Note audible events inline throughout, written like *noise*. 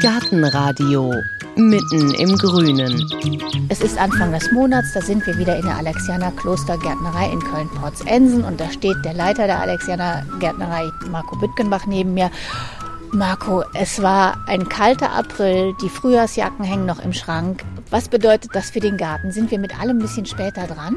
Gartenradio mitten im Grünen. Es ist Anfang des Monats, da sind wir wieder in der Alexianer Klostergärtnerei in Köln-Porzensen und da steht der Leiter der Alexianer Gärtnerei, Marco Büttgenbach, neben mir. Marco, es war ein kalter April, die Frühjahrsjacken hängen noch im Schrank. Was bedeutet das für den Garten? Sind wir mit allem ein bisschen später dran?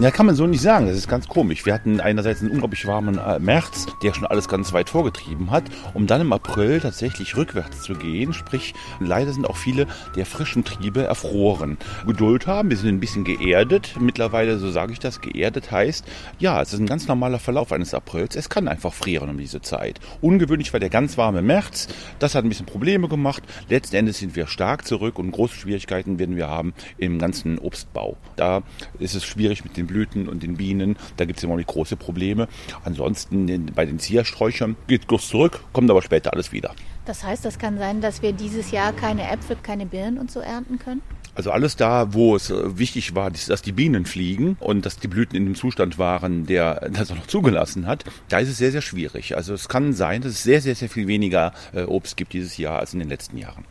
Ja, kann man so nicht sagen. Das ist ganz komisch. Wir hatten einerseits einen unglaublich warmen äh, März, der schon alles ganz weit vorgetrieben hat, um dann im April tatsächlich rückwärts zu gehen. Sprich, leider sind auch viele der frischen Triebe erfroren. Geduld haben, wir sind ein bisschen geerdet. Mittlerweile, so sage ich das, geerdet heißt, ja, es ist ein ganz normaler Verlauf eines Aprils. Es kann einfach frieren um diese Zeit. Ungewöhnlich war der ganz warme März. Das hat ein bisschen Probleme gemacht. Letzten Endes sind wir stark zurück und große Schwierigkeiten werden wir haben im ganzen Obstbau. Da ist es schwierig mit den den Blüten und den Bienen. Da gibt es immer noch große Probleme. Ansonsten bei den Ziersträuchern geht Guss zurück, kommt aber später alles wieder. Das heißt, das kann sein, dass wir dieses Jahr keine Äpfel, keine Birnen und so ernten können? Also alles da, wo es äh, wichtig war, dass die Bienen fliegen und dass die Blüten in dem Zustand waren, der *laughs* das auch noch zugelassen hat, da ist es sehr, sehr schwierig. Also es kann sein, dass es sehr, sehr, sehr viel weniger äh, Obst gibt dieses Jahr als in den letzten Jahren.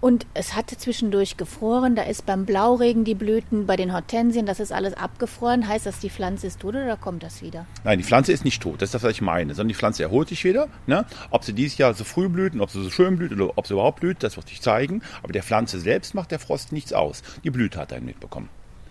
Und es hatte zwischendurch gefroren. Da ist beim Blauregen die Blüten, bei den Hortensien, das ist alles abgefroren. Heißt das, die Pflanze ist tot oder kommt das wieder? Nein, die Pflanze ist nicht tot. Das ist das, was ich meine. Sondern die Pflanze erholt sich wieder. Ne? Ob sie dieses Jahr so früh blüht ob sie so schön blüht oder ob sie überhaupt blüht, das wird sich zeigen. Aber der Pflanze selbst macht der Frost nichts aus. Die Blüte hat einen mitbekommen.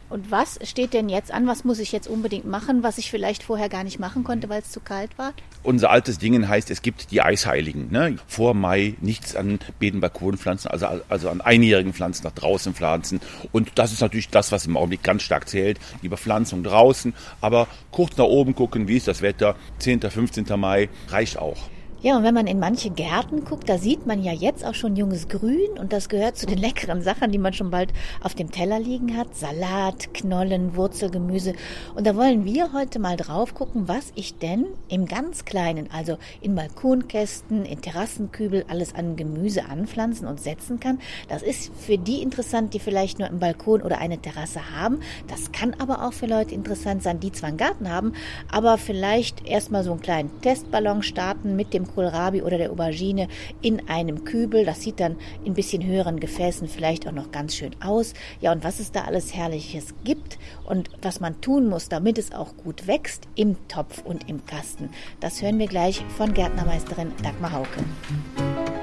Und was steht denn jetzt an? Was muss ich jetzt unbedingt machen, was ich vielleicht vorher gar nicht machen konnte, weil es zu kalt war? Unser altes Ding heißt, es gibt die Eisheiligen. Ne? Vor Mai nichts an Beeten, Balkonpflanzen, also, also an einjährigen Pflanzen nach draußen pflanzen. Und das ist natürlich das, was im Augenblick ganz stark zählt. Die Bepflanzung draußen. Aber kurz nach oben gucken, wie ist das Wetter? 10., 15. Mai reicht auch. Ja, und wenn man in manche Gärten guckt, da sieht man ja jetzt auch schon junges Grün und das gehört zu den *laughs* leckeren Sachen, die man schon bald auf dem Teller liegen hat. Salat, Knollen, Wurzelgemüse. Und da wollen wir heute mal drauf gucken, was ich denn im ganz Kleinen, also in Balkonkästen, in Terrassenkübel, alles an Gemüse anpflanzen und setzen kann. Das ist für die interessant, die vielleicht nur einen Balkon oder eine Terrasse haben. Das kann aber auch für Leute interessant sein, die zwar einen Garten haben, aber vielleicht erstmal so einen kleinen Testballon starten mit dem Kohlrabi oder der Aubergine in einem Kübel. Das sieht dann in bisschen höheren Gefäßen vielleicht auch noch ganz schön aus. Ja, und was es da alles Herrliches gibt und was man tun muss, damit es auch gut wächst im Topf und im Kasten, das hören wir gleich von Gärtnermeisterin Dagmar Hauke.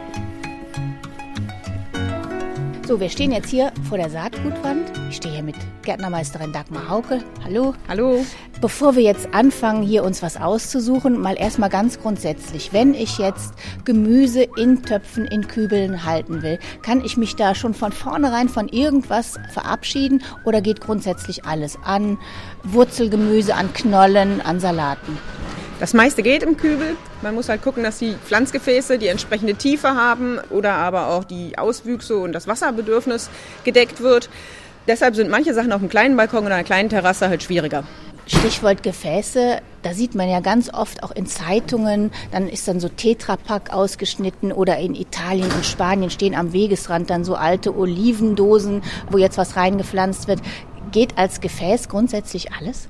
So, wir stehen jetzt hier vor der Saatgutwand. Ich stehe hier mit Gärtnermeisterin Dagmar Hauke. Hallo. Hallo. Bevor wir jetzt anfangen, hier uns was auszusuchen, mal erstmal ganz grundsätzlich. Wenn ich jetzt Gemüse in Töpfen, in Kübeln halten will, kann ich mich da schon von vornherein von irgendwas verabschieden oder geht grundsätzlich alles an Wurzelgemüse, an Knollen, an Salaten? Das meiste geht im Kübel. Man muss halt gucken, dass die Pflanzgefäße die entsprechende Tiefe haben oder aber auch die Auswüchse und das Wasserbedürfnis gedeckt wird. Deshalb sind manche Sachen auf einem kleinen Balkon oder einer kleinen Terrasse halt schwieriger. Stichwort Gefäße, da sieht man ja ganz oft auch in Zeitungen, dann ist dann so Tetrapack ausgeschnitten oder in Italien und Spanien stehen am Wegesrand dann so alte Olivendosen, wo jetzt was reingepflanzt wird. Geht als Gefäß grundsätzlich alles?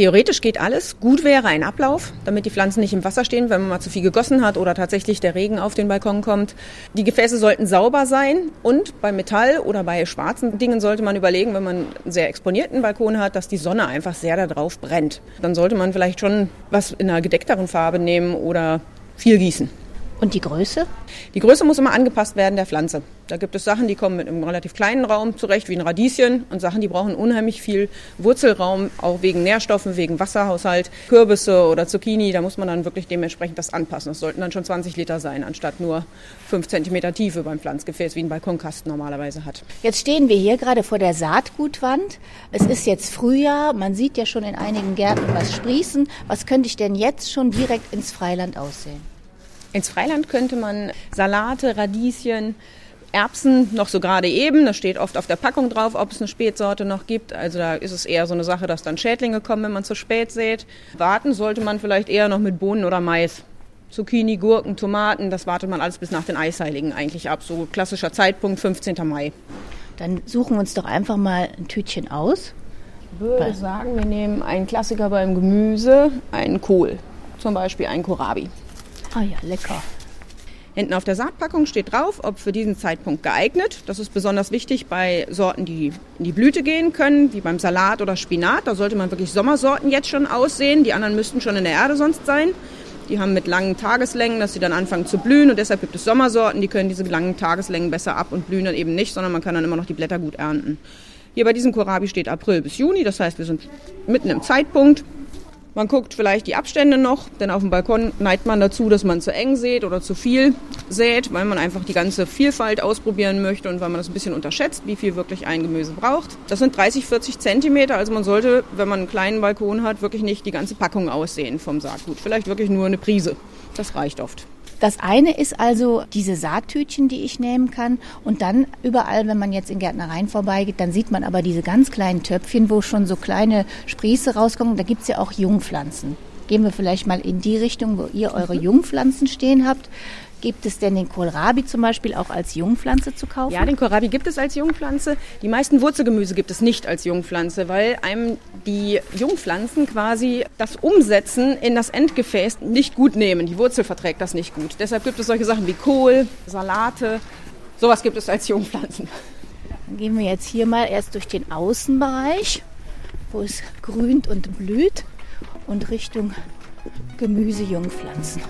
Theoretisch geht alles. Gut wäre ein Ablauf, damit die Pflanzen nicht im Wasser stehen, wenn man mal zu viel gegossen hat oder tatsächlich der Regen auf den Balkon kommt. Die Gefäße sollten sauber sein und bei Metall oder bei schwarzen Dingen sollte man überlegen, wenn man einen sehr exponierten Balkon hat, dass die Sonne einfach sehr darauf brennt. Dann sollte man vielleicht schon was in einer gedeckteren Farbe nehmen oder viel gießen. Und die Größe? Die Größe muss immer angepasst werden der Pflanze. Da gibt es Sachen, die kommen mit einem relativ kleinen Raum zurecht, wie ein Radieschen, und Sachen, die brauchen unheimlich viel Wurzelraum, auch wegen Nährstoffen, wegen Wasserhaushalt. Kürbisse oder Zucchini, da muss man dann wirklich dementsprechend das anpassen. Das sollten dann schon 20 Liter sein, anstatt nur 5 cm Tiefe beim Pflanzgefäß, wie ein Balkonkasten normalerweise hat. Jetzt stehen wir hier gerade vor der Saatgutwand. Es ist jetzt Frühjahr, man sieht ja schon in einigen Gärten was sprießen. Was könnte ich denn jetzt schon direkt ins Freiland aussehen? Ins Freiland könnte man Salate, Radieschen, Erbsen noch so gerade eben. Das steht oft auf der Packung drauf, ob es eine Spätsorte noch gibt. Also da ist es eher so eine Sache, dass dann Schädlinge kommen, wenn man zu spät sät. Warten sollte man vielleicht eher noch mit Bohnen oder Mais. Zucchini, Gurken, Tomaten, das wartet man alles bis nach den Eisheiligen eigentlich ab. So klassischer Zeitpunkt 15. Mai. Dann suchen wir uns doch einfach mal ein Tütchen aus. Ich würde sagen, wir nehmen einen Klassiker beim Gemüse, einen Kohl. Zum Beispiel einen Kohlrabi. Ah ja, lecker. Hinten auf der Saatpackung steht drauf, ob für diesen Zeitpunkt geeignet. Das ist besonders wichtig bei Sorten, die in die Blüte gehen können, wie beim Salat oder Spinat. Da sollte man wirklich Sommersorten jetzt schon aussehen. Die anderen müssten schon in der Erde sonst sein. Die haben mit langen Tageslängen, dass sie dann anfangen zu blühen und deshalb gibt es Sommersorten, die können diese langen Tageslängen besser ab und blühen dann eben nicht, sondern man kann dann immer noch die Blätter gut ernten. Hier bei diesem Kohlrabi steht April bis Juni, das heißt, wir sind mitten im Zeitpunkt. Man guckt vielleicht die Abstände noch, denn auf dem Balkon neigt man dazu, dass man zu eng sät oder zu viel sät, weil man einfach die ganze Vielfalt ausprobieren möchte und weil man das ein bisschen unterschätzt, wie viel wirklich ein Gemüse braucht. Das sind 30, 40 Zentimeter, also man sollte, wenn man einen kleinen Balkon hat, wirklich nicht die ganze Packung aussehen vom Saatgut. Vielleicht wirklich nur eine Prise. Das reicht oft. Das eine ist also diese Saattütchen, die ich nehmen kann. Und dann überall, wenn man jetzt in Gärtnereien vorbeigeht, dann sieht man aber diese ganz kleinen Töpfchen, wo schon so kleine Sprieße rauskommen. Da gibt's ja auch Jungpflanzen. Gehen wir vielleicht mal in die Richtung, wo ihr eure Jungpflanzen stehen habt. Gibt es denn den Kohlrabi zum Beispiel auch als Jungpflanze zu kaufen? Ja, den Kohlrabi gibt es als Jungpflanze. Die meisten Wurzelgemüse gibt es nicht als Jungpflanze, weil einem die Jungpflanzen quasi das Umsetzen in das Endgefäß nicht gut nehmen. Die Wurzel verträgt das nicht gut. Deshalb gibt es solche Sachen wie Kohl, Salate. Sowas gibt es als Jungpflanzen. Dann gehen wir jetzt hier mal erst durch den Außenbereich, wo es grünt und blüht und Richtung Gemüsejungpflanzen.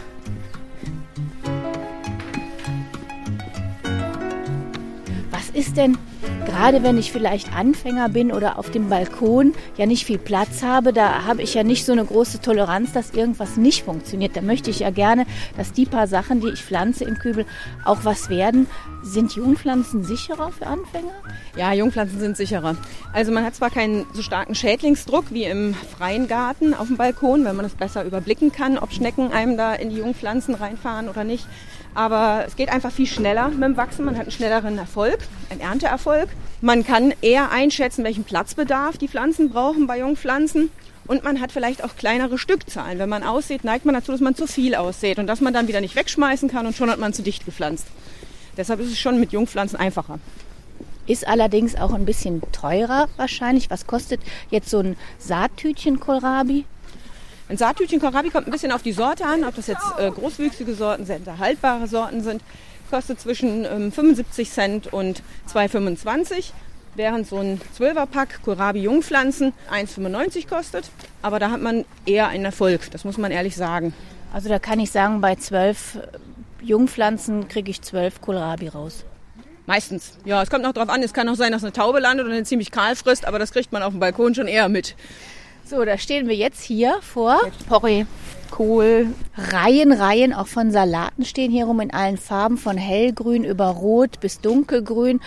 Ist denn, gerade wenn ich vielleicht Anfänger bin oder auf dem Balkon ja nicht viel Platz habe, da habe ich ja nicht so eine große Toleranz, dass irgendwas nicht funktioniert. Da möchte ich ja gerne, dass die paar Sachen, die ich pflanze im Kübel, auch was werden. Sind Jungpflanzen sicherer für Anfänger? Ja, Jungpflanzen sind sicherer. Also man hat zwar keinen so starken Schädlingsdruck wie im freien Garten auf dem Balkon, wenn man es besser überblicken kann, ob Schnecken einem da in die Jungpflanzen reinfahren oder nicht. Aber es geht einfach viel schneller mit dem Wachsen. Man hat einen schnelleren Erfolg, einen Ernteerfolg. Man kann eher einschätzen, welchen Platzbedarf die Pflanzen brauchen bei Jungpflanzen. Und man hat vielleicht auch kleinere Stückzahlen. Wenn man aussät, neigt man dazu, dass man zu viel aussät und dass man dann wieder nicht wegschmeißen kann und schon hat man zu dicht gepflanzt. Deshalb ist es schon mit Jungpflanzen einfacher. Ist allerdings auch ein bisschen teurer wahrscheinlich. Was kostet jetzt so ein Saattütchen Kohlrabi? Ein Saattütchen Kohlrabi kommt ein bisschen auf die Sorte an, ob das jetzt äh, großwüchsige Sorten, sehr haltbare Sorten sind. Kostet zwischen ähm, 75 Cent und 2,25 während so ein 12er-Pack Kohlrabi Jungpflanzen 1,95 kostet. Aber da hat man eher einen Erfolg, das muss man ehrlich sagen. Also da kann ich sagen, bei 12 Jungpflanzen kriege ich 12 Kohlrabi raus. Meistens. Ja, es kommt noch drauf an. Es kann auch sein, dass eine Taube landet und eine ziemlich kahl frisst, aber das kriegt man auf dem Balkon schon eher mit. So, da stehen wir jetzt hier vor Porree. Kohl, Reihen, Reihen auch von Salaten stehen hier rum in allen Farben, von hellgrün über rot bis dunkelgrün.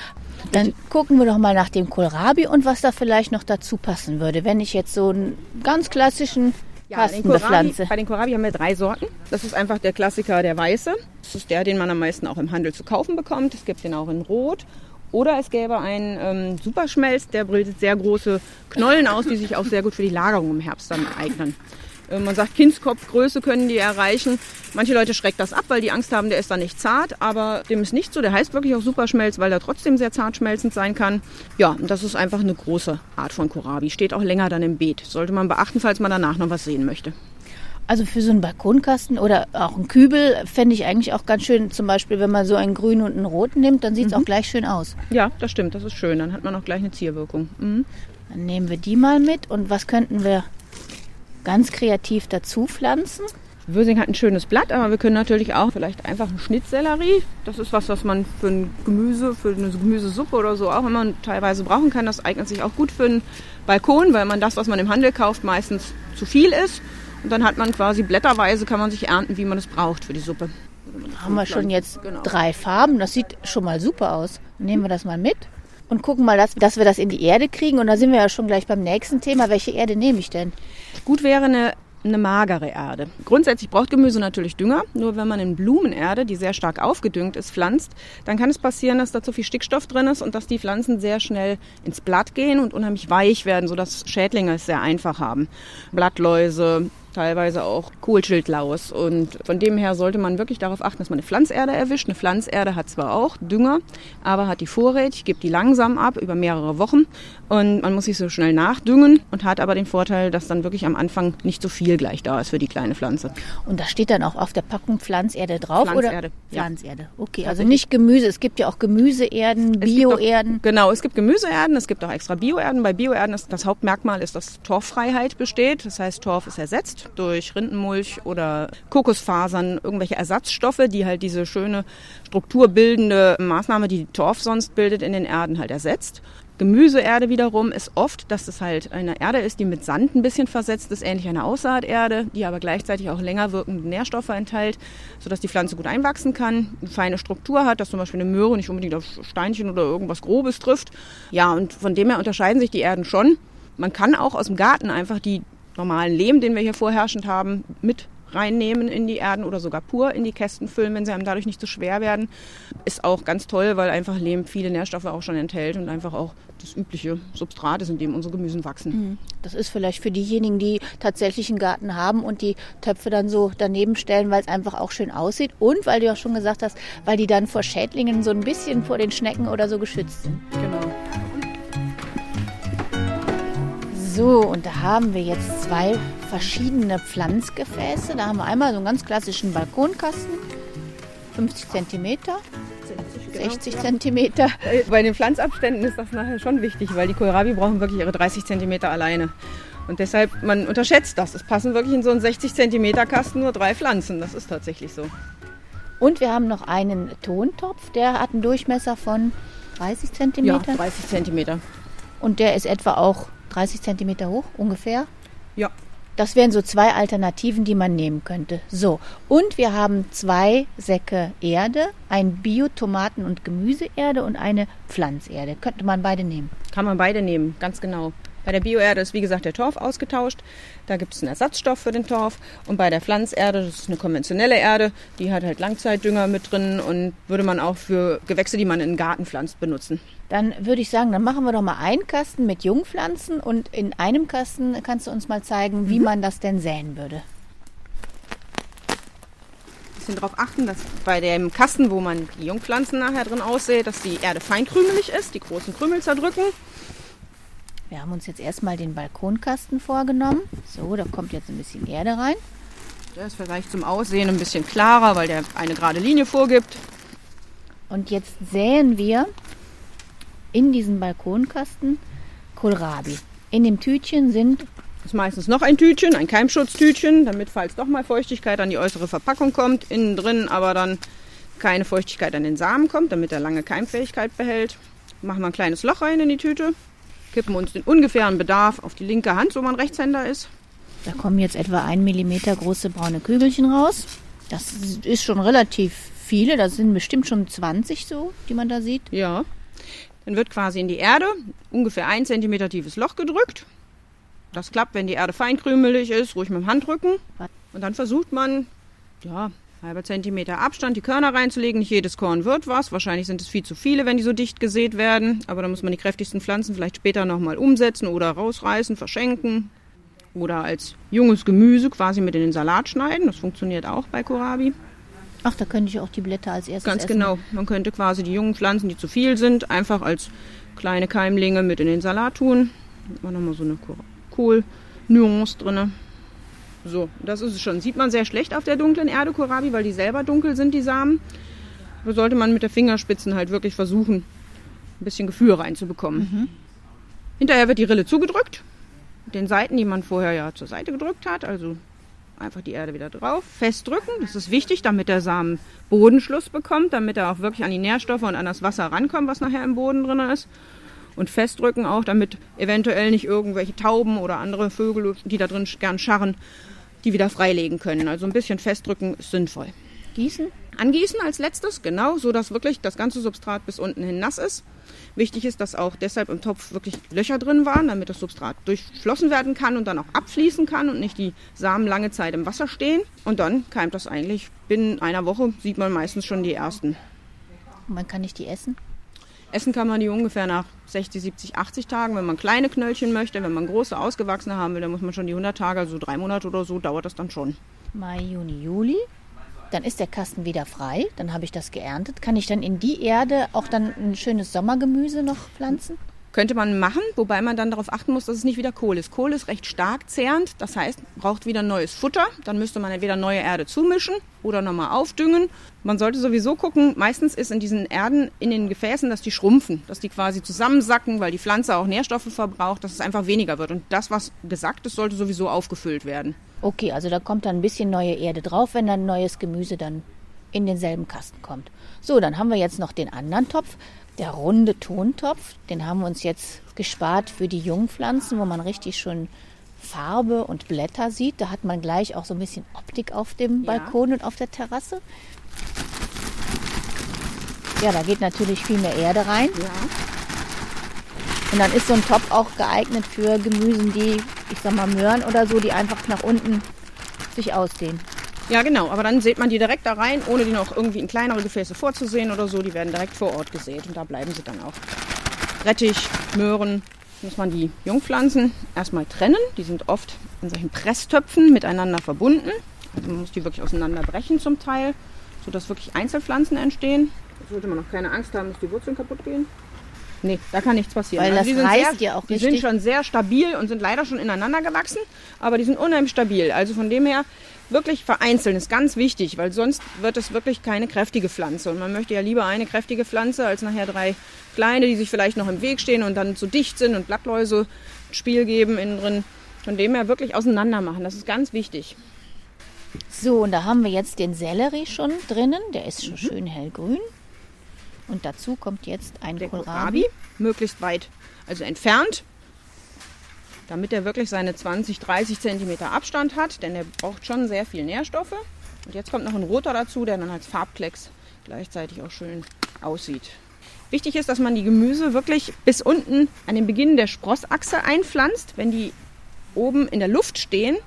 Dann gucken wir doch mal nach dem Kohlrabi und was da vielleicht noch dazu passen würde, wenn ich jetzt so einen ganz klassischen ja, den Kohlrabi, bei den Kohlrabi haben wir drei Sorten. Das ist einfach der Klassiker, der weiße. Das ist der, den man am meisten auch im Handel zu kaufen bekommt. Es gibt den auch in Rot oder es gäbe einen ähm, Superschmelz, der bildet sehr große Knollen aus, die sich auch sehr gut für die Lagerung im Herbst dann eignen. Äh, man sagt, Kindskopfgröße können die erreichen. Manche Leute schreckt das ab, weil die Angst haben, der ist dann nicht zart. Aber dem ist nicht so. Der heißt wirklich auch Superschmelz, weil er trotzdem sehr zart schmelzend sein kann. Ja, und das ist einfach eine große Art von Kohlrabi. Steht auch länger dann im Beet. Sollte man beachten, falls man danach noch was sehen möchte. Also für so einen Balkonkasten oder auch einen Kübel fände ich eigentlich auch ganz schön. Zum Beispiel, wenn man so einen grünen und einen roten nimmt, dann sieht es mhm. auch gleich schön aus. Ja, das stimmt. Das ist schön. Dann hat man auch gleich eine Zierwirkung. Mhm. Dann nehmen wir die mal mit. Und was könnten wir ganz kreativ dazu pflanzen? Würsing hat ein schönes Blatt, aber wir können natürlich auch vielleicht einfach einen Schnittsellerie. Das ist was, was man für ein Gemüse, für eine Gemüsesuppe oder so auch immer teilweise brauchen kann. Das eignet sich auch gut für einen Balkon, weil man das, was man im Handel kauft, meistens zu viel ist. Und dann hat man quasi blätterweise, kann man sich ernten, wie man es braucht für die Suppe. Haben wir schon jetzt genau. drei Farben. Das sieht schon mal super aus. Nehmen wir das mal mit und gucken mal, dass, dass wir das in die Erde kriegen. Und da sind wir ja schon gleich beim nächsten Thema. Welche Erde nehme ich denn? Gut wäre eine eine magere Erde. Grundsätzlich braucht Gemüse natürlich Dünger. Nur wenn man in Blumenerde, die sehr stark aufgedüngt ist, pflanzt, dann kann es passieren, dass da zu viel Stickstoff drin ist und dass die Pflanzen sehr schnell ins Blatt gehen und unheimlich weich werden, sodass Schädlinge es sehr einfach haben. Blattläuse, teilweise auch Kohlschildlaus. Und von dem her sollte man wirklich darauf achten, dass man eine Pflanzerde erwischt. Eine Pflanzerde hat zwar auch Dünger, aber hat die vorrätig, gibt die langsam ab über mehrere Wochen und man muss sich so schnell nachdüngen und hat aber den Vorteil, dass dann wirklich am Anfang nicht so viel gleich da ist für die kleine Pflanze. Und da steht dann auch auf der Packung Pflanzerde drauf? Pflanzerde, oder? ja. Pflanzerde. Okay, also nicht Gemüse. Es gibt ja auch Gemüseerden, Bioerden. Genau, es gibt Gemüseerden, es gibt auch extra Bioerden. Bei Bioerden ist das Hauptmerkmal ist, dass Torffreiheit besteht. Das heißt, Torf ist ersetzt durch Rindenmulch oder Kokosfasern, irgendwelche Ersatzstoffe, die halt diese schöne strukturbildende Maßnahme, die Torf sonst bildet, in den Erden halt ersetzt. Gemüseerde wiederum ist oft, dass es halt eine Erde ist, die mit Sand ein bisschen versetzt ist, ähnlich einer Aussaaterde, die aber gleichzeitig auch länger wirkende Nährstoffe enthält, sodass die Pflanze gut einwachsen kann, eine feine Struktur hat, dass zum Beispiel eine Möhre nicht unbedingt auf Steinchen oder irgendwas Grobes trifft. Ja, und von dem her unterscheiden sich die Erden schon. Man kann auch aus dem Garten einfach die normalen Lehm, den wir hier vorherrschend haben, mit reinnehmen in die Erden oder sogar pur in die Kästen füllen, wenn sie einem dadurch nicht zu schwer werden. Ist auch ganz toll, weil einfach Lehm viele Nährstoffe auch schon enthält und einfach auch das übliche Substrat ist, in dem unsere Gemüsen wachsen. Das ist vielleicht für diejenigen, die tatsächlich einen Garten haben und die Töpfe dann so daneben stellen, weil es einfach auch schön aussieht und weil du auch schon gesagt hast, weil die dann vor Schädlingen so ein bisschen vor den Schnecken oder so geschützt sind. Genau. So, und da haben wir jetzt zwei verschiedene Pflanzgefäße. Da haben wir einmal so einen ganz klassischen Balkonkasten, 50 Zentimeter, 60 Zentimeter. Äh, Bei den Pflanzabständen ist das nachher schon wichtig, weil die Kohlrabi brauchen wirklich ihre 30 Zentimeter alleine. Und deshalb, man unterschätzt das. Es passen wirklich in so einen 60 Zentimeter Kasten nur drei Pflanzen. Das ist tatsächlich so. Und wir haben noch einen Tontopf, der hat einen Durchmesser von 30 Ja, Zentimeter. 30 Zentimeter. Und der ist etwa auch 30 Zentimeter hoch, ungefähr. Ja. Das wären so zwei Alternativen, die man nehmen könnte. So, und wir haben zwei Säcke Erde, ein Bio-Tomaten- und Gemüseerde und eine Pflanzerde. Könnte man beide nehmen. Kann man beide nehmen, ganz genau. Bei der Bioerde ist wie gesagt der Torf ausgetauscht. Da gibt es einen Ersatzstoff für den Torf. Und bei der Pflanzerde, das ist eine konventionelle Erde, die hat halt Langzeitdünger mit drin und würde man auch für Gewächse, die man in den Garten pflanzt, benutzen. Dann würde ich sagen, dann machen wir doch mal einen Kasten mit Jungpflanzen und in einem Kasten kannst du uns mal zeigen, wie man das denn säen würde. bisschen darauf achten, dass bei dem Kasten, wo man die Jungpflanzen nachher drin aussät, dass die Erde feinkrümelig ist, die großen Krümel zerdrücken. Wir haben uns jetzt erstmal den Balkonkasten vorgenommen. So, da kommt jetzt ein bisschen Erde rein. Der ist vielleicht zum Aussehen ein bisschen klarer, weil der eine gerade Linie vorgibt. Und jetzt säen wir in diesen Balkonkasten Kohlrabi. In dem Tütchen sind, ist meistens noch ein Tütchen, ein Keimschutztütchen, damit falls doch mal Feuchtigkeit an die äußere Verpackung kommt, innen drin aber dann keine Feuchtigkeit an den Samen kommt, damit er lange Keimfähigkeit behält. Machen wir ein kleines Loch rein in die Tüte, kippen uns den ungefähren Bedarf auf die linke Hand, so man Rechtshänder ist. da kommen jetzt etwa ein Millimeter große braune Kügelchen raus. Das ist schon relativ viele, das sind bestimmt schon 20 so, die man da sieht. Ja. Dann wird quasi in die Erde ungefähr ein Zentimeter tiefes Loch gedrückt. Das klappt, wenn die Erde feinkrümelig ist, ruhig mit dem Handrücken. Und dann versucht man, ja, halber Zentimeter Abstand, die Körner reinzulegen. Nicht jedes Korn wird was. Wahrscheinlich sind es viel zu viele, wenn die so dicht gesät werden. Aber da muss man die kräftigsten Pflanzen vielleicht später nochmal umsetzen oder rausreißen, verschenken. Oder als junges Gemüse quasi mit in den Salat schneiden. Das funktioniert auch bei Kohlrabi. Ach, da könnte ich auch die Blätter als erstes Ganz essen. genau. Man könnte quasi die jungen Pflanzen, die zu viel sind, einfach als kleine Keimlinge mit in den Salat tun. Hat man nochmal so eine Kohl-Nuance drin. So, das ist es schon. Sieht man sehr schlecht auf der dunklen Erde Kohlrabi, weil die selber dunkel sind, die Samen. Da sollte man mit der Fingerspitzen halt wirklich versuchen, ein bisschen Gefühl reinzubekommen. Hinterher wird die Rille zugedrückt. Mit den Seiten, die man vorher ja zur Seite gedrückt hat. Also einfach die Erde wieder drauf, festdrücken. Das ist wichtig, damit der Samen Bodenschluss bekommt, damit er auch wirklich an die Nährstoffe und an das Wasser rankommt, was nachher im Boden drin ist. Und festdrücken auch, damit eventuell nicht irgendwelche Tauben oder andere Vögel, die da drin gern scharren, die wieder freilegen können. Also ein bisschen festdrücken ist sinnvoll. Gießen. Angießen als letztes, genau, so dass wirklich das ganze Substrat bis unten hin nass ist. Wichtig ist, dass auch deshalb im Topf wirklich Löcher drin waren, damit das Substrat durchflossen werden kann und dann auch abfließen kann und nicht die Samen lange Zeit im Wasser stehen. Und dann keimt das eigentlich binnen einer Woche, sieht man meistens schon die ersten. Man kann nicht die essen. Essen kann man die ungefähr nach 60, 70, 80 Tagen. Wenn man kleine Knöllchen möchte, wenn man große, ausgewachsene haben will, dann muss man schon die 100 Tage, also drei Monate oder so, dauert das dann schon. Mai, Juni, Juli. Dann ist der Kasten wieder frei. Dann habe ich das geerntet. Kann ich dann in die Erde auch dann ein schönes Sommergemüse noch pflanzen? Könnte man machen, wobei man dann darauf achten muss, dass es nicht wieder Kohl ist. Kohl ist recht stark zehrend, das heißt, braucht wieder neues Futter. Dann müsste man entweder neue Erde zumischen oder nochmal aufdüngen. Man sollte sowieso gucken, meistens ist in diesen Erden in den Gefäßen, dass die schrumpfen, dass die quasi zusammensacken, weil die Pflanze auch Nährstoffe verbraucht, dass es einfach weniger wird. Und das, was gesackt ist, sollte sowieso aufgefüllt werden. Okay, also da kommt dann ein bisschen neue Erde drauf, wenn dann neues Gemüse dann in denselben Kasten kommt. So, dann haben wir jetzt noch den anderen Topf. Der runde Tontopf, den haben wir uns jetzt gespart für die Jungpflanzen, wo man richtig schon Farbe und Blätter sieht. Da hat man gleich auch so ein bisschen Optik auf dem Ja. Balkon und auf der Terrasse. Ja, da geht natürlich viel mehr Erde rein. Ja. Und dann ist so ein Topf auch geeignet für Gemüsen, die, ich sag mal, Möhren oder so, die einfach nach unten sich ausdehnen. Ja, genau. Aber dann sät man die direkt da rein, ohne die noch irgendwie in kleinere Gefäße vorzusehen oder so. Die werden direkt vor Ort gesät und da bleiben sie dann auch. Rettich, Möhren, muss man die Jungpflanzen erstmal trennen. Die sind oft in solchen Presstöpfen miteinander verbunden. Also man muss die wirklich auseinanderbrechen zum Teil, sodass wirklich Einzelpflanzen entstehen. Da sollte man noch keine Angst haben, dass die Wurzeln kaputt gehen. Nee, da kann nichts passieren. Weil das die sind reißt sehr, ja auch Die richtig. sind schon sehr stabil und sind leider schon ineinander gewachsen, aber die sind unheimlich stabil. Also von dem her wirklich vereinzeln ist ganz wichtig, weil sonst wird es wirklich keine kräftige Pflanze. Und man möchte ja lieber eine kräftige Pflanze als nachher drei kleine, die sich vielleicht noch im Weg stehen und dann zu dicht sind und Blattläuse Spiel geben innen drin. Von dem her wirklich auseinander machen. Das ist ganz wichtig. So, und da haben wir jetzt den Sellerie schon drinnen. Der ist schon schön hellgrün. Und dazu kommt jetzt ein Der Kohlrabi. Kohlrabi möglichst weit, also entfernt, damit er wirklich seine 20, 30 Zentimeter Abstand hat, denn er braucht schon sehr viel Nährstoffe. Und jetzt kommt noch ein roter dazu, der dann als Farbklecks gleichzeitig auch schön aussieht. Wichtig ist, dass man die Gemüse wirklich bis unten an den Beginn der Sprossachse einpflanzt. Wenn die oben in der Luft stehen,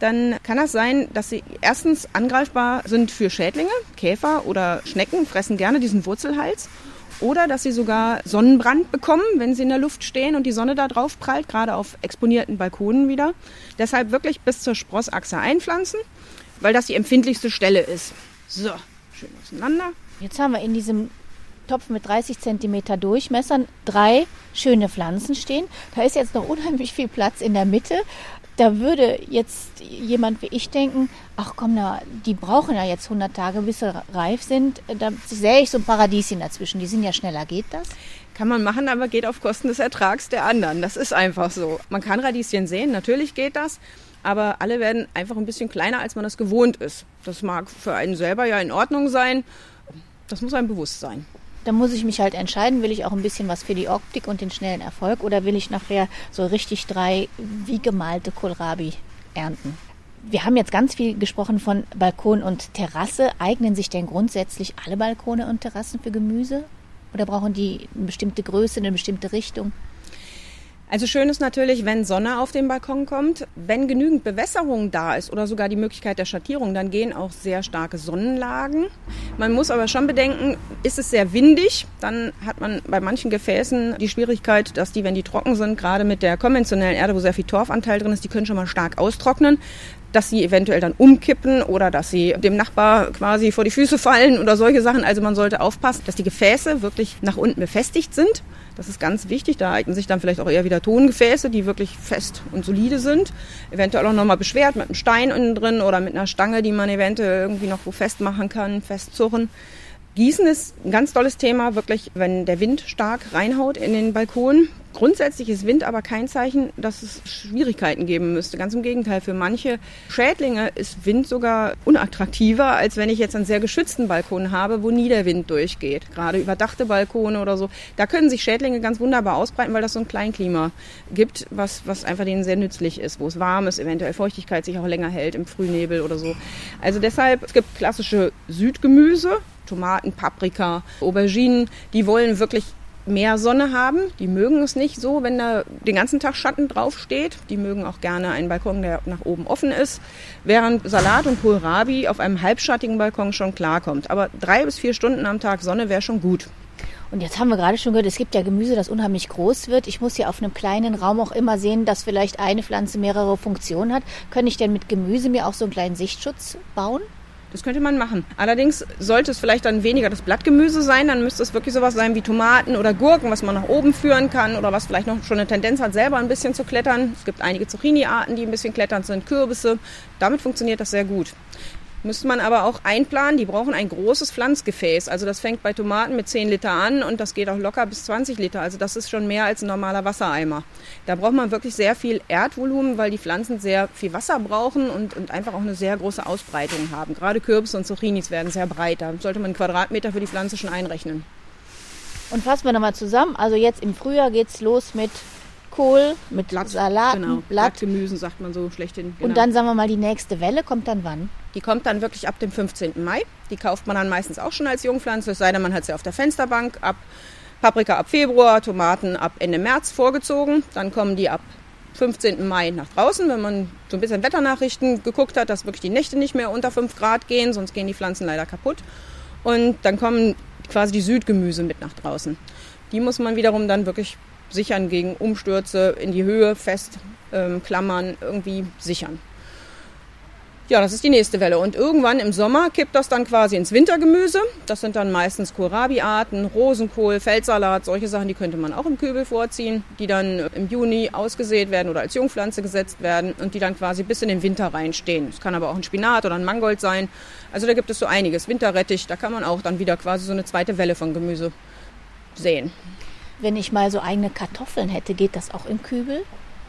dann kann das sein, dass sie erstens angreifbar sind für Schädlinge, Käfer oder Schnecken, fressen gerne diesen Wurzelhals. Oder dass sie sogar Sonnenbrand bekommen, wenn sie in der Luft stehen und die Sonne da drauf prallt, gerade auf exponierten Balkonen wieder. Deshalb wirklich bis zur Sprossachse einpflanzen, weil das die empfindlichste Stelle ist. So, schön auseinander. Jetzt haben wir in diesem Topf mit 30 Zentimeter Durchmessern drei schöne Pflanzen stehen. Da ist jetzt noch unheimlich viel Platz in der Mitte. Da würde jetzt jemand wie ich denken, ach komm, na, die brauchen ja jetzt 100 Tage, bis sie reif sind. Da sähe ich so ein Paradieschen dazwischen. Die sind ja schneller. Geht das? Kann man machen, aber geht auf Kosten des Ertrags der anderen. Das ist einfach so. Man kann Radieschen sehen, natürlich geht das. Aber alle werden einfach ein bisschen kleiner, als man das gewohnt ist. Das mag für einen selber ja in Ordnung sein. Das muss einem bewusst sein. Da muss ich mich halt entscheiden, will ich auch ein bisschen was für die Optik und den schnellen Erfolg oder will ich nachher so richtig drei wie gemalte Kohlrabi ernten? Wir haben jetzt ganz viel gesprochen von Balkon und Terrasse. Eignen sich denn grundsätzlich alle Balkone und Terrassen für Gemüse? Oder brauchen die eine bestimmte Größe, eine bestimmte Richtung? Also schön ist natürlich, wenn Sonne auf den Balkon kommt. Wenn genügend Bewässerung da ist oder sogar die Möglichkeit der Schattierung, dann gehen auch sehr starke Sonnenlagen. Man muss aber schon bedenken, ist es sehr windig, dann hat man bei manchen Gefäßen die Schwierigkeit, dass die, wenn die trocken sind, gerade mit der konventionellen Erde, wo sehr viel Torfanteil drin ist, die können schon mal stark austrocknen dass sie eventuell dann umkippen oder dass sie dem Nachbar quasi vor die Füße fallen oder solche Sachen. Also man sollte aufpassen, dass die Gefäße wirklich nach unten befestigt sind. Das ist ganz wichtig. Da eignen sich dann vielleicht auch eher wieder Tongefäße, die wirklich fest und solide sind. Eventuell auch nochmal beschwert mit einem Stein innen drin oder mit einer Stange, die man eventuell irgendwie noch wo festmachen kann, festzurren. Gießen ist ein ganz tolles Thema, wirklich, wenn der Wind stark reinhaut in den Balkon. Grundsätzlich ist Wind aber kein Zeichen, dass es Schwierigkeiten geben müsste. Ganz im Gegenteil, für manche Schädlinge ist Wind sogar unattraktiver, als wenn ich jetzt einen sehr geschützten Balkon habe, wo nie der Wind durchgeht. Gerade überdachte Balkone oder so. Da können sich Schädlinge ganz wunderbar ausbreiten, weil das so ein Kleinklima gibt, was, was einfach denen sehr nützlich ist, wo es warm ist, eventuell Feuchtigkeit sich auch länger hält im Frühnebel oder so. Also deshalb, es gibt klassische Südgemüse, Tomaten, Paprika, Auberginen, die wollen wirklich mehr Sonne haben. Die mögen es nicht so, wenn da den ganzen Tag Schatten drauf steht. Die mögen auch gerne einen Balkon, der nach oben offen ist. Während Salat und Kohlrabi auf einem halbschattigen Balkon schon klarkommt. Aber drei bis vier Stunden am Tag Sonne wäre schon gut. Und jetzt haben wir gerade schon gehört, es gibt ja Gemüse, das unheimlich groß wird. Ich muss ja auf einem kleinen Raum auch immer sehen, dass vielleicht eine Pflanze mehrere Funktionen hat. Könnte ich denn mit Gemüse mir auch so einen kleinen Sichtschutz bauen? Das könnte man machen. Allerdings sollte es vielleicht dann weniger das Blattgemüse sein, dann müsste es wirklich sowas sein wie Tomaten oder Gurken, was man nach oben führen kann oder was vielleicht noch schon eine Tendenz hat, selber ein bisschen zu klettern. Es gibt einige Zucchini-Arten, die ein bisschen klettern sind, Kürbisse. Damit funktioniert das sehr gut. Müsste man aber auch einplanen, die brauchen ein großes Pflanzgefäß. Also das fängt bei Tomaten mit 10 Liter an und das geht auch locker bis 20 Liter. Also das ist schon mehr als ein normaler Wassereimer. Da braucht man wirklich sehr viel Erdvolumen, weil die Pflanzen sehr viel Wasser brauchen und, und einfach auch eine sehr große Ausbreitung haben. Gerade Kürbisse und Zucchinis werden sehr breit. Da sollte man einen Quadratmeter für die Pflanze schon einrechnen. Und fassen wir nochmal zusammen. Also jetzt im Frühjahr geht es los mit Kohl, mit Blatt, Salaten, genau. Blatt. Blattgemüsen sagt man so schlechthin. Genau. Und dann sagen wir mal, die nächste Welle kommt dann wann? Die kommt dann wirklich ab dem 15. Mai. Die kauft man dann meistens auch schon als Jungpflanze, es sei denn, man hat sie auf der Fensterbank. Ab Paprika ab Februar, Tomaten ab Ende März vorgezogen. Dann kommen die ab 15. Mai nach draußen, wenn man so ein bisschen Wetternachrichten geguckt hat, dass wirklich die Nächte nicht mehr unter 5 Grad gehen, sonst gehen die Pflanzen leider kaputt. Und dann kommen quasi die Südgemüse mit nach draußen. Die muss man wiederum dann wirklich sichern gegen Umstürze in die Höhe, fest ähm, klammern, irgendwie sichern. Ja, das ist die nächste Welle. Und irgendwann im Sommer kippt das dann quasi ins Wintergemüse. Das sind dann meistens Kohlrabi-Arten, Rosenkohl, Feldsalat, solche Sachen, die könnte man auch im Kübel vorziehen, die dann im Juni ausgesät werden oder als Jungpflanze gesetzt werden und die dann quasi bis in den Winter reinstehen. Es kann aber auch ein Spinat oder ein Mangold sein. Also da gibt es so einiges. Winterrettich, da kann man auch dann wieder quasi so eine zweite Welle von Gemüse sehen. Wenn ich mal so eigene Kartoffeln hätte, geht das auch im Kübel?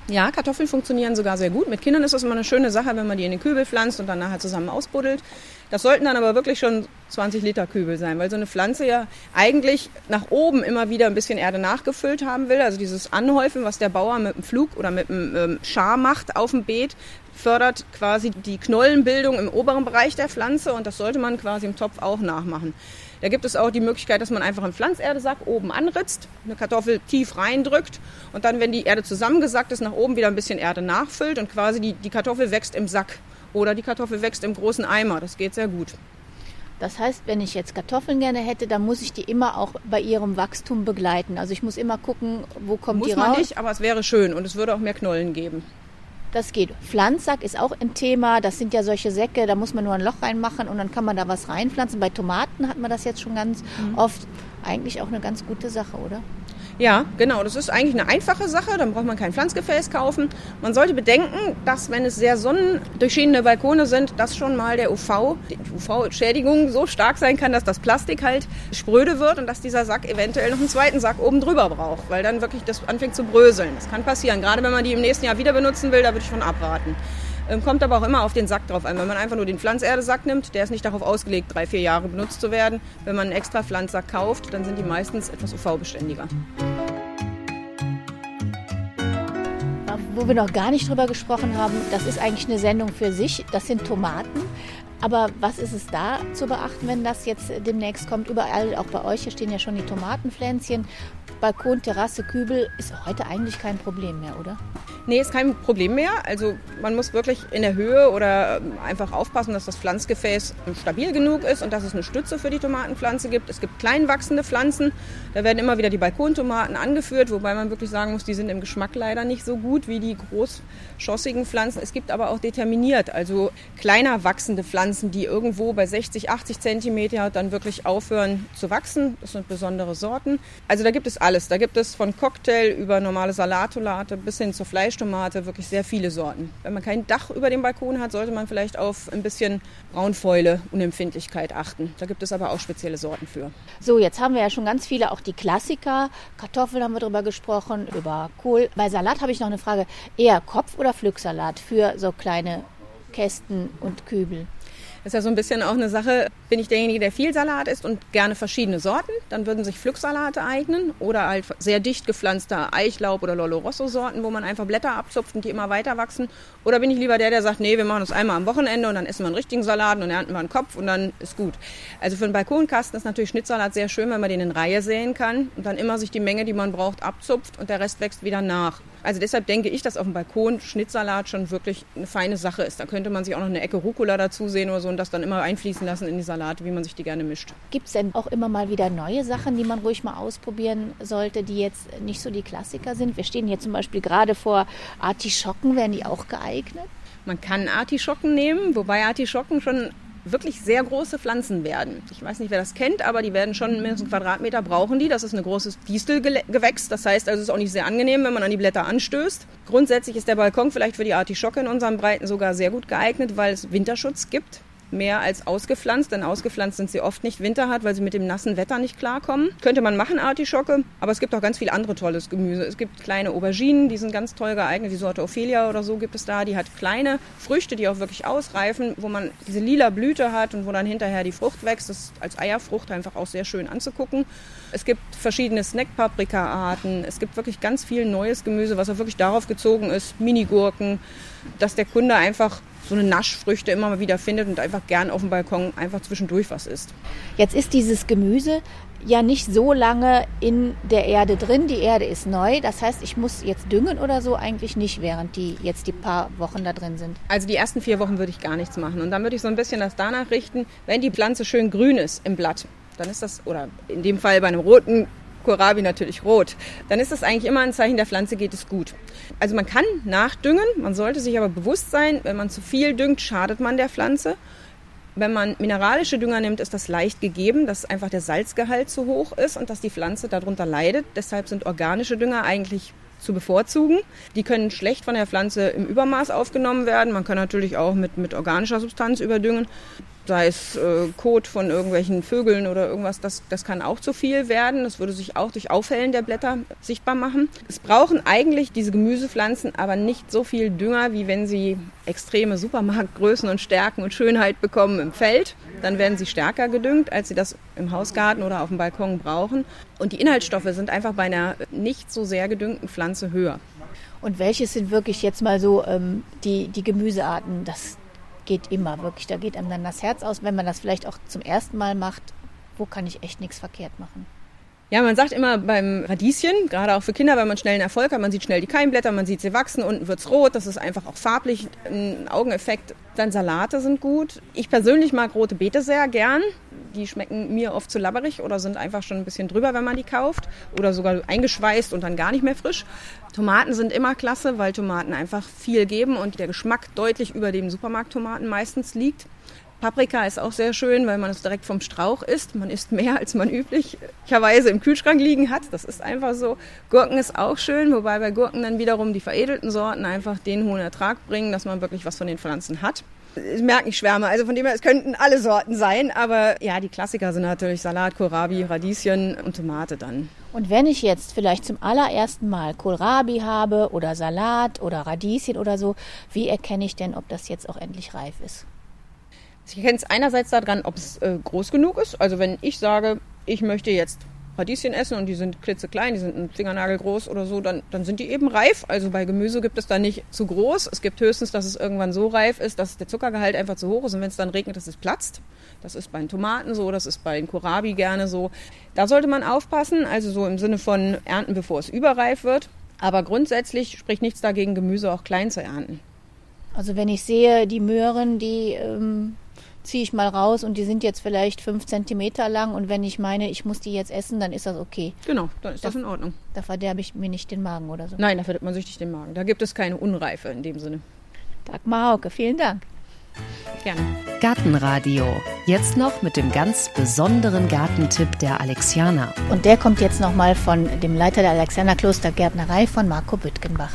Ja, Kartoffeln funktionieren sogar sehr gut. Mit Kindern ist das immer eine schöne Sache, wenn man die in den Kübel pflanzt und dann nachher zusammen ausbuddelt. Das sollten dann aber wirklich schon 20 Liter Kübel sein, weil so eine Pflanze ja eigentlich nach oben immer wieder ein bisschen Erde nachgefüllt haben will. Also dieses Anhäufen, was der Bauer mit dem Flug oder mit dem ähm, Schar macht auf dem Beet, fördert quasi die Knollenbildung im oberen Bereich der Pflanze und das sollte man quasi im Topf auch nachmachen. Da gibt es auch die Möglichkeit, dass man einfach einen Pflanzerdesack oben anritzt, eine Kartoffel tief reindrückt und dann, wenn die Erde zusammengesackt ist, nach oben wieder ein bisschen Erde nachfüllt und quasi die, die Kartoffel wächst im Sack oder die Kartoffel wächst im großen Eimer. Das geht sehr gut. Das heißt, wenn ich jetzt Kartoffeln gerne hätte, dann muss ich die immer auch bei ihrem Wachstum begleiten. Also ich muss immer gucken, wo kommt Muss die man raus. nicht, aber es wäre schön und es würde auch mehr Knollen geben. Das geht. Pflanzsack ist auch ein Thema. Das sind ja solche Säcke, da muss man nur ein Loch reinmachen und dann kann man da was reinpflanzen. Bei Tomaten hat man das jetzt schon ganz oft. Eigentlich auch eine ganz gute Sache, oder? Ja, genau. Das ist eigentlich eine einfache Sache. Dann braucht man kein Pflanzgefäß kaufen. Man sollte bedenken, dass wenn es sehr sonnendurchschienene Balkone sind, dass schon mal der UV, die UV-Schädigung so stark sein kann, dass das Plastik halt spröde wird und dass dieser Sack eventuell noch einen zweiten Sack oben drüber braucht, weil dann wirklich das anfängt zu bröseln. Das kann passieren. Gerade wenn man die im nächsten Jahr wieder benutzen will, da würde ich von abraten. Ähm, Kommt aber auch immer auf den Sack drauf an. Wenn man einfach nur den Pflanzerdesack nimmt, der ist nicht darauf ausgelegt, drei, vier Jahre benutzt zu werden. Wenn man einen extra Pflanzsack kauft, dann sind die meistens etwas UV-beständiger. Wo wir noch gar nicht drüber gesprochen haben, das ist eigentlich eine Sendung für sich. Das sind Tomaten. Aber was ist es da zu beachten, wenn das jetzt demnächst kommt? Überall, auch bei euch, hier stehen ja schon die Tomatenpflänzchen. Balkon, Terrasse, Kübel ist heute eigentlich kein Problem mehr, oder? Nee, ist kein Problem mehr. Also man muss wirklich in der Höhe oder ähm, einfach aufpassen, dass das Pflanzgefäß stabil genug ist und dass es eine Stütze für die Tomatenpflanze gibt. Es gibt klein wachsende Pflanzen. Da werden immer wieder die Balkontomaten angeführt, wobei man wirklich sagen muss, die sind im Geschmack leider nicht so gut wie die großschossigen Pflanzen. Es gibt aber auch determiniert, also kleiner wachsende Pflanzen, die irgendwo bei 60, 80 Zentimeter dann wirklich aufhören zu wachsen. Das sind besondere Sorten. Also da gibt es alles. Da gibt es von Cocktail über normale Salatolate bis hin zur Fleischtomate wirklich sehr viele Sorten. Wenn man kein Dach über dem Balkon hat, sollte man vielleicht auf ein bisschen Braunfäule, Unempfindlichkeit achten. Da gibt es aber auch spezielle Sorten für. So, jetzt haben wir ja schon ganz viele, auch die Klassiker. Kartoffeln haben wir drüber gesprochen, über Kohl. Bei Salat habe ich noch eine Frage. Eher Kopf- oder Pflücksalat für so kleine Kästen und Kübel? Das ist ja so ein bisschen auch eine Sache, bin ich derjenige, der viel Salat isst und gerne verschiedene Sorten, dann würden sich Pflücksalate eignen oder halt sehr dicht gepflanzter Eichlaub- oder Lollo-Rosso-Sorten, wo man einfach Blätter abzupft und die immer weiter wachsen. Oder bin ich lieber der, der sagt, nee, wir machen das einmal am Wochenende und dann essen wir einen richtigen Salat und ernten wir einen Kopf und dann ist gut. Also für einen Balkonkasten ist natürlich Schnittsalat sehr schön, wenn man den in Reihe säen kann und dann immer sich die Menge, die man braucht, abzupft und der Rest wächst wieder nach. Also deshalb denke ich, dass auf dem Balkon Schnittsalat schon wirklich eine feine Sache ist. Da könnte man sich auch noch eine Ecke Rucola dazu sehen oder so und das dann immer einfließen lassen in die Salate, wie man sich die gerne mischt. Gibt es denn auch immer mal wieder neue Sachen, die man ruhig mal ausprobieren sollte, die jetzt nicht so die Klassiker sind? Wir stehen hier zum Beispiel gerade vor Artischocken, wären die auch geeignet? Man kann Artischocken nehmen, wobei Artischocken schon wirklich sehr große Pflanzen werden. Ich weiß nicht, wer das kennt, aber die werden schon mindestens einen Quadratmeter brauchen die. Das ist ein großes Distelgewächs. Das heißt also, es ist auch nicht sehr angenehm, wenn man an die Blätter anstößt. Grundsätzlich ist der Balkon vielleicht für die Artischocke in unseren Breiten sogar sehr gut geeignet, weil es Winterschutz gibt mehr als ausgepflanzt, denn ausgepflanzt sind sie oft nicht winterhart, weil sie mit dem nassen Wetter nicht klarkommen. Könnte man machen, Artischocke, aber es gibt auch ganz viel andere tolles Gemüse. Es gibt kleine Auberginen, die sind ganz toll geeignet, die Sorte Ophelia oder so gibt es da. Die hat kleine Früchte, die auch wirklich ausreifen, wo man diese lila Blüte hat und wo dann hinterher die Frucht wächst. Das ist als Eierfrucht einfach auch sehr schön anzugucken. Es gibt verschiedene Snack-Paprika-Arten. Es gibt wirklich ganz viel neues Gemüse, was auch wirklich darauf gezogen ist, Minigurken, dass der Kunde einfach so eine Naschfrüchte immer mal wieder findet und einfach gern auf dem Balkon einfach zwischendurch was isst. Jetzt ist dieses Gemüse ja nicht so lange in der Erde drin. Die Erde ist neu. Das heißt, ich muss jetzt düngen oder so eigentlich nicht, während die jetzt die paar Wochen da drin sind. Also die ersten vier Wochen würde ich gar nichts machen. Und dann würde ich so ein bisschen das danach richten, wenn die Pflanze schön grün ist im Blatt, dann ist das, oder in dem Fall bei einem roten Kohlrabi natürlich rot, dann ist das eigentlich immer ein Zeichen, der Pflanze geht es gut. Also man kann nachdüngen, man sollte sich aber bewusst sein, wenn man zu viel düngt, schadet man der Pflanze. Wenn man mineralische Dünger nimmt, ist das leicht gegeben, dass einfach der Salzgehalt zu hoch ist und dass die Pflanze darunter leidet. Deshalb sind organische Dünger eigentlich zu bevorzugen. Die können schlecht von der Pflanze im Übermaß aufgenommen werden. Man kann natürlich auch mit, mit organischer Substanz überdüngen sei es äh, Kot von irgendwelchen Vögeln oder irgendwas, das, das kann auch zu viel werden. Das würde sich auch durch Aufhellen der Blätter sichtbar machen. Es brauchen eigentlich diese Gemüsepflanzen aber nicht so viel Dünger, wie wenn sie extreme Supermarktgrößen und Stärken und Schönheit bekommen im Feld. Dann werden sie stärker gedüngt, als sie das im Hausgarten oder auf dem Balkon brauchen. Und die Inhaltsstoffe sind einfach bei einer nicht so sehr gedüngten Pflanze höher. Und welches sind wirklich jetzt mal so ähm, die, die Gemüsearten, das, geht immer wirklich. Da geht einem dann das Herz aus, wenn man das vielleicht auch zum ersten Mal macht. Wo kann ich echt nichts verkehrt machen? Ja, man sagt immer beim Radieschen, gerade auch für Kinder, weil man schnell einen Erfolg hat, man sieht schnell die Keimblätter, man sieht sie wachsen, unten wird es rot, das ist einfach auch farblich ein Augeneffekt. Dann Salate sind gut. Ich persönlich mag rote Beete sehr gern. Die schmecken mir oft zu labberig oder sind einfach schon ein bisschen drüber, wenn man die kauft. Oder sogar eingeschweißt und dann gar nicht mehr frisch. Tomaten sind immer klasse, weil Tomaten einfach viel geben und der Geschmack deutlich über dem Supermarkttomaten meistens liegt. Paprika ist auch sehr schön, weil man es direkt vom Strauch isst. Man isst mehr, als man üblicherweise im Kühlschrank liegen hat. Das ist einfach so. Gurken ist auch schön, wobei bei Gurken dann wiederum die veredelten Sorten einfach den hohen Ertrag bringen, dass man wirklich was von den Pflanzen hat. Ich merke, ich schwärme. Also von dem her, es könnten alle Sorten sein. Aber ja, die Klassiker sind natürlich Salat, Kohlrabi, Radieschen und Tomate dann. Und wenn ich jetzt vielleicht zum allerersten Mal Kohlrabi habe oder Salat oder Radieschen oder so, wie erkenne ich denn, ob das jetzt auch endlich reif ist? Ich erkenne es einerseits daran, ob es äh, groß genug ist. Also wenn ich sage, ich möchte jetzt Radieschen essen und die sind klitzeklein, die sind ein Fingernagel groß oder so, dann, dann sind die eben reif. Also bei Gemüse gibt es da nicht zu groß. Es gibt höchstens, dass es irgendwann so reif ist, dass der Zuckergehalt einfach zu hoch ist und wenn es dann regnet, dass es platzt. Das ist bei den Tomaten so, das ist bei den Kohlrabi gerne so. Da sollte man aufpassen, also so im Sinne von ernten, bevor es überreif wird. Aber grundsätzlich spricht nichts dagegen, Gemüse auch klein zu ernten. Also wenn ich sehe, die Möhren, die ähm, ziehe ich mal raus und die sind jetzt vielleicht fünf Zentimeter lang und wenn ich meine, ich muss die jetzt essen, dann ist das okay. Genau, dann ist da, das in Ordnung. Da verderbe ich mir nicht den Magen oder so. Nein, da verdirbt man sich nicht den Magen. Da gibt es keine Unreife in dem Sinne. Dagmar Hauke, vielen Dank. Gerne. Gartenradio. Jetzt noch mit dem ganz besonderen Gartentipp der Alexianer. Und der kommt jetzt nochmal von dem Leiter der Alexianer Klostergärtnerei von Marco Büttgenbach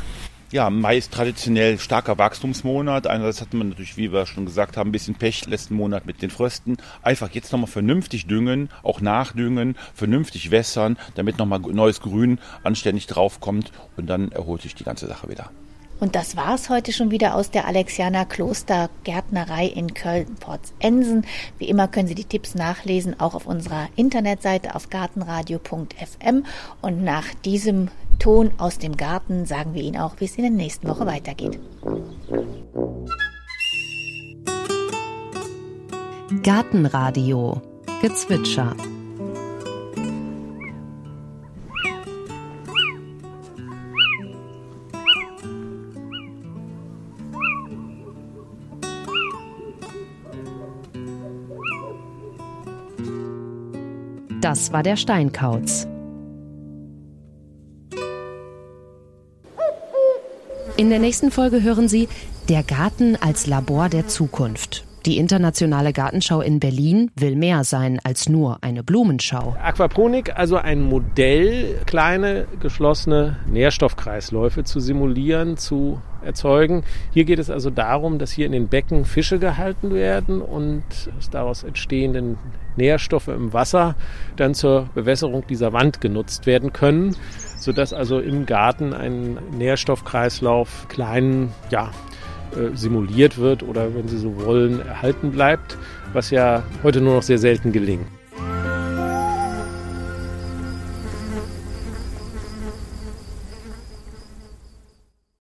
ja, Mai ist traditionell starker Wachstumsmonat. Einerseits hatten wir natürlich, wie wir schon gesagt haben, ein bisschen Pech letzten Monat mit den Frösten. Einfach jetzt nochmal vernünftig düngen, auch nachdüngen, vernünftig wässern, damit nochmal neues Grün anständig draufkommt und dann erholt sich die ganze Sache wieder. Und das war's heute schon wieder aus der Alexianer Klostergärtnerei in Köln-Porzensen. Wie immer können Sie die Tipps nachlesen, auch auf unserer Internetseite auf gartenradio.fm. Und nach diesem Ton aus dem Garten sagen wir Ihnen auch, wie es in der nächsten Woche weitergeht. Gartenradio Gezwitscher Das war der Steinkauz. In der nächsten Folge hören Sie Der Garten als Labor der Zukunft. Die internationale Gartenschau in Berlin will mehr sein als nur eine Blumenschau. Aquaponik, also ein Modell, kleine geschlossene Nährstoffkreisläufe zu simulieren, zu erzeugen. Hier geht es also darum, dass hier in den Becken Fische gehalten werden und aus daraus entstehenden Nährstoffe im Wasser dann zur Bewässerung dieser Wand genutzt werden können, sodass also im Garten ein Nährstoffkreislauf kleinen, ja, äh, simuliert wird oder wenn Sie so wollen, erhalten bleibt, was ja heute nur noch sehr selten gelingt.